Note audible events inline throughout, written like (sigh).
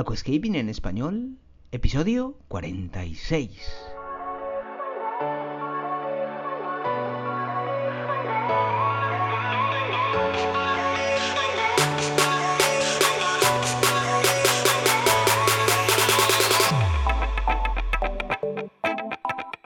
Aquascaping en español, episodio 46.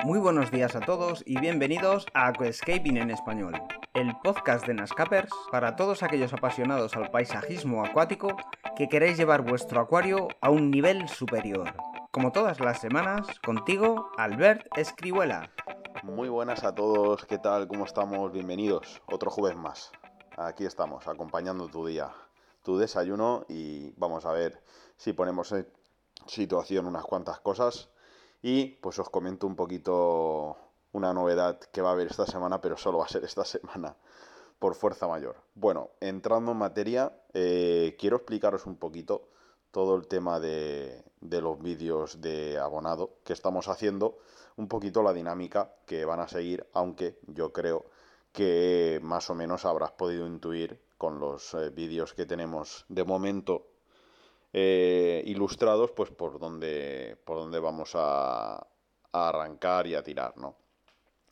Muy buenos días a todos y bienvenidos a Aquascaping en español, el podcast de Nascapers para todos aquellos apasionados al paisajismo acuático que queréis llevar vuestro acuario a un nivel superior. Como todas las semanas, contigo, Albert Escribuela. Muy buenas a todos, ¿qué tal? ¿Cómo estamos? Bienvenidos. Otro jueves más. Aquí estamos, acompañando tu día, tu desayuno y vamos a ver si ponemos en situación unas cuantas cosas y pues os comento un poquito una novedad que va a haber esta semana, pero solo va a ser esta (laughs) semana por fuerza mayor. Bueno, entrando en materia, eh, quiero explicaros un poquito todo el tema de, de los vídeos de abonado que estamos haciendo, un poquito la dinámica que van a seguir, aunque yo creo que más o menos habrás podido intuir con los eh, vídeos que tenemos de momento eh, ilustrados, pues por donde, por donde vamos a, a arrancar y a tirar, ¿no?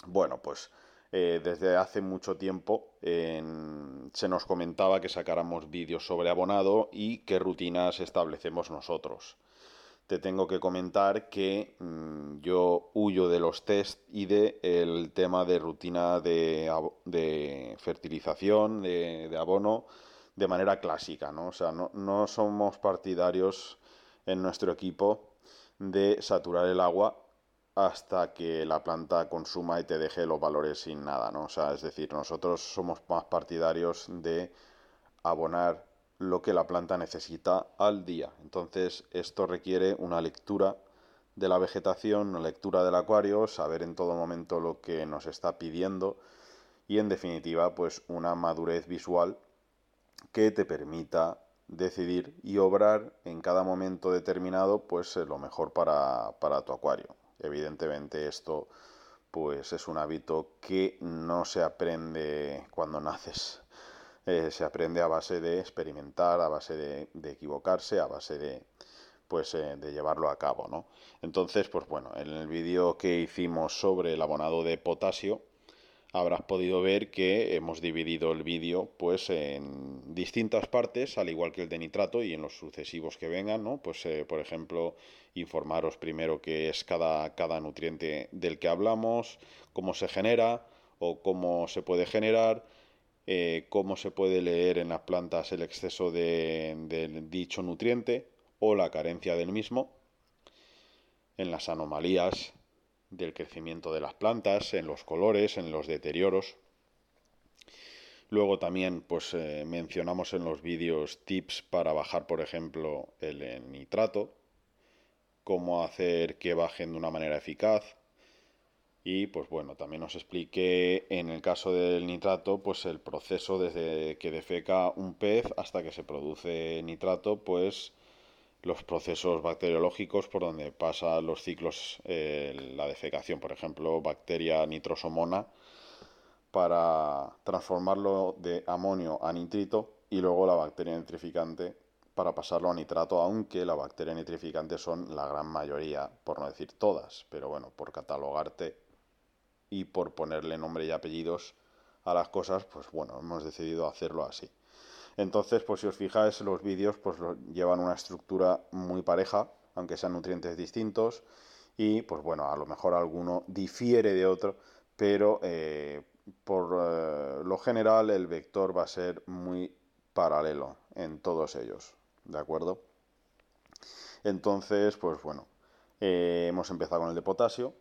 Bueno, pues eh, desde hace mucho tiempo se nos comentaba que sacáramos vídeos sobre abonado y qué rutinas establecemos nosotros. Te tengo que comentar que mm, yo huyo de los test y del el tema de rutina de, fertilización, de, abono, de manera clásica, ¿no? O sea, no, no somos partidarios en nuestro equipo de saturar el agua hasta que la planta consuma y te deje los valores sin nada, ¿no? O sea, es decir, nosotros somos más partidarios de abonar lo que la planta necesita al día. Entonces, esto requiere una lectura de la vegetación, una lectura del acuario, saber en todo momento lo que nos está pidiendo y en definitiva, pues una madurez visual que te permita decidir y obrar en cada momento determinado, pues lo mejor para, para tu acuario. Evidentemente esto pues es un hábito que no se aprende cuando naces. Eh, se aprende a base de experimentar, a base de, equivocarse, a base de pues eh, de llevarlo a cabo, ¿no? Entonces, pues bueno, en el vídeo que hicimos sobre el abonado de potasio, habrás podido ver que hemos dividido el vídeo pues en distintas partes, al igual que el de nitrato y en los sucesivos que vengan, ¿no? Pues eh, por ejemplo, informaros primero qué es cada, cada nutriente del que hablamos, cómo se genera o cómo se puede generar, eh, cómo se puede leer en las plantas el exceso de, de dicho nutriente o la carencia del mismo, en las anomalías del crecimiento de las plantas, en los colores, en los deterioros. Luego también pues eh, mencionamos en los vídeos tips para bajar, por ejemplo, el nitrato, cómo hacer que bajen de una manera eficaz. Y pues bueno, también os expliqué en el caso del nitrato, pues el proceso desde que defeca un pez hasta que se produce nitrato, pues los procesos bacteriológicos por donde pasa los ciclos eh, la defecación, por ejemplo, bacteria nitrosomona, para transformarlo de amonio a nitrito y luego la bacteria nitrificante para pasarlo a nitrato, aunque la bacteria nitrificante son la gran mayoría, por no decir todas, pero bueno, por catalogarte y por ponerle nombre y apellidos a las cosas, pues bueno, hemos decidido hacerlo así. Entonces, pues si os fijáis, los vídeos pues llevan una estructura muy pareja, aunque sean nutrientes distintos, y pues bueno, a lo mejor alguno difiere de otro, pero eh, por eh, lo general el vector va a ser muy paralelo en todos ellos, ¿de acuerdo? Entonces, pues bueno, eh, hemos empezado con el de potasio.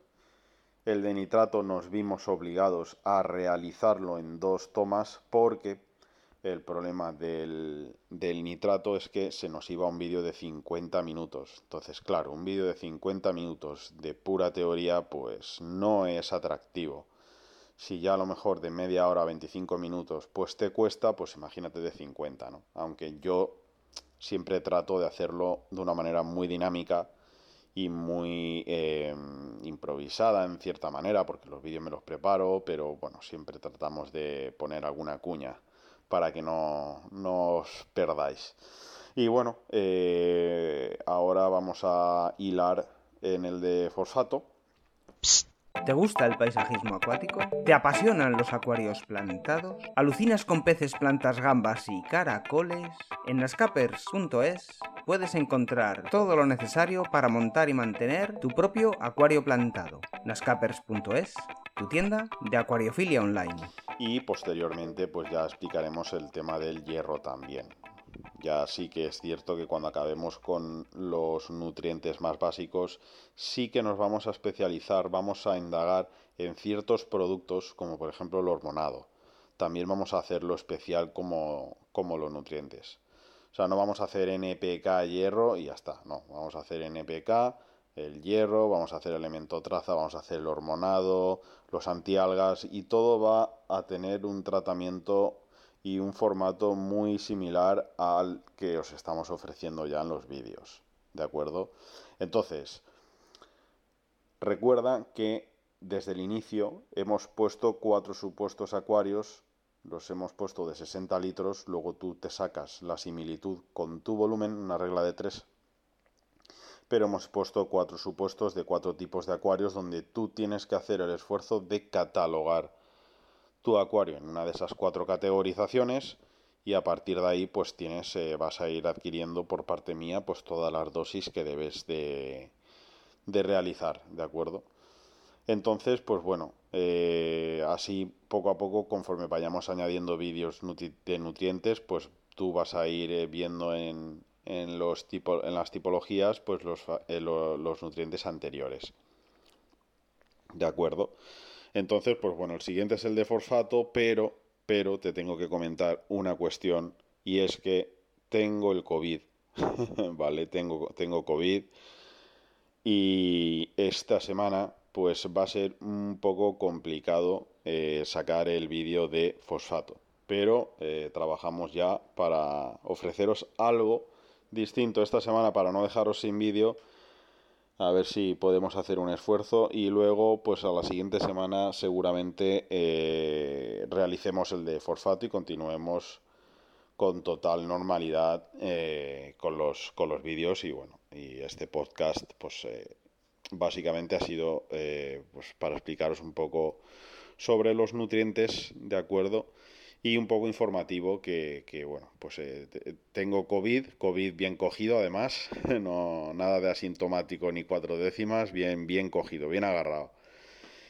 El de nitrato nos vimos obligados a realizarlo en dos tomas porque el problema del, nitrato es que se nos iba un vídeo de 50 minutos. Entonces, claro, un vídeo de 50 minutos de pura teoría, pues no es atractivo. Si ya a lo mejor de media hora a 25 minutos, pues te cuesta, pues imagínate de 50, ¿no? Aunque yo siempre trato de hacerlo de una manera muy dinámica y muy eh, improvisada en cierta manera, porque los vídeos me los preparo, pero bueno, siempre tratamos de poner alguna cuña para que no, os perdáis. Y bueno, eh, ahora vamos a hilar en el de fosfato. ¿Te gusta el paisajismo acuático? ¿Te apasionan los acuarios plantados? ¿Alucinas con peces, plantas, gambas y caracoles? En nascapers.es puedes encontrar todo lo necesario para montar y mantener tu propio acuario plantado. nascapers.es, tu tienda de acuariofilia online. Y posteriormente pues ya explicaremos el tema del hierro también. Ya sí que es cierto que cuando acabemos con los nutrientes más básicos, sí que nos vamos a especializar, vamos a indagar en ciertos productos, como por ejemplo el hormonado. También vamos a hacerlo especial como, como los nutrientes. O sea, no vamos a hacer NPK hierro y ya está. No, vamos a hacer NPK, el hierro, vamos a hacer elemento traza, vamos a hacer el hormonado, los antialgas y todo va a tener un tratamiento y un formato muy similar al que os estamos ofreciendo ya en los vídeos. ¿De acuerdo? Entonces, recuerda que desde el inicio hemos puesto cuatro supuestos acuarios, los hemos puesto de 60 litros, luego tú te sacas la similitud con tu volumen, una regla de tres, pero hemos puesto cuatro supuestos de cuatro tipos de acuarios donde tú tienes que hacer el esfuerzo de catalogar tu acuario en una de esas cuatro categorizaciones y a partir de ahí pues tienes eh, vas a ir adquiriendo por parte mía pues todas las dosis que debes de, de realizar de acuerdo entonces pues bueno eh, así poco a poco conforme vayamos añadiendo vídeos de nutrientes pues tú vas a ir eh, viendo en, en, los en las tipologías pues los, los nutrientes anteriores. De acuerdo entonces, pues bueno, el siguiente es el de fosfato, pero, pero te tengo que comentar una cuestión y es que tengo el COVID, (laughs) ¿vale? Tengo, tengo COVID y esta semana pues va a ser un poco complicado eh, sacar el vídeo de fosfato, pero eh, trabajamos ya para ofreceros algo distinto esta semana para no dejaros sin vídeo a ver si podemos hacer un esfuerzo y luego pues a la siguiente semana seguramente eh, realicemos el de fosfato y continuemos con total normalidad eh, con los con los vídeos y bueno y este podcast pues eh, básicamente ha sido pues para explicaros un poco sobre los nutrientes de acuerdo y un poco informativo que, bueno, pues eh, tengo COVID, COVID bien cogido además, (laughs) no nada de asintomático ni cuatro décimas, bien, bien cogido, bien agarrado.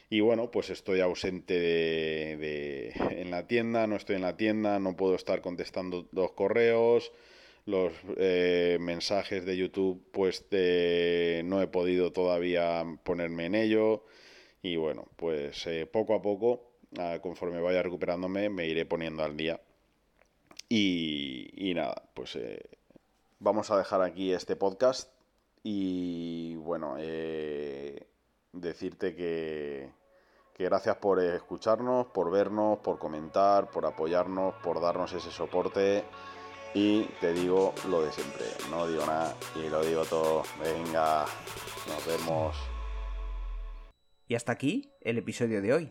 Y bueno, pues estoy ausente de, en la tienda, no estoy en la tienda, no puedo estar contestando los correos, los eh, mensajes de YouTube, pues no he podido todavía ponerme en ello. Y bueno, pues eh, poco a poco conforme vaya recuperándome me iré poniendo al día. Y, nada, pues eh, vamos a dejar aquí este podcast y bueno, eh, decirte que, que gracias por escucharnos, por vernos, por comentar, por apoyarnos, por darnos ese soporte. Y te digo lo de siempre, no digo nada y lo digo todo. Venga, nos vemos. Y hasta aquí el episodio de hoy.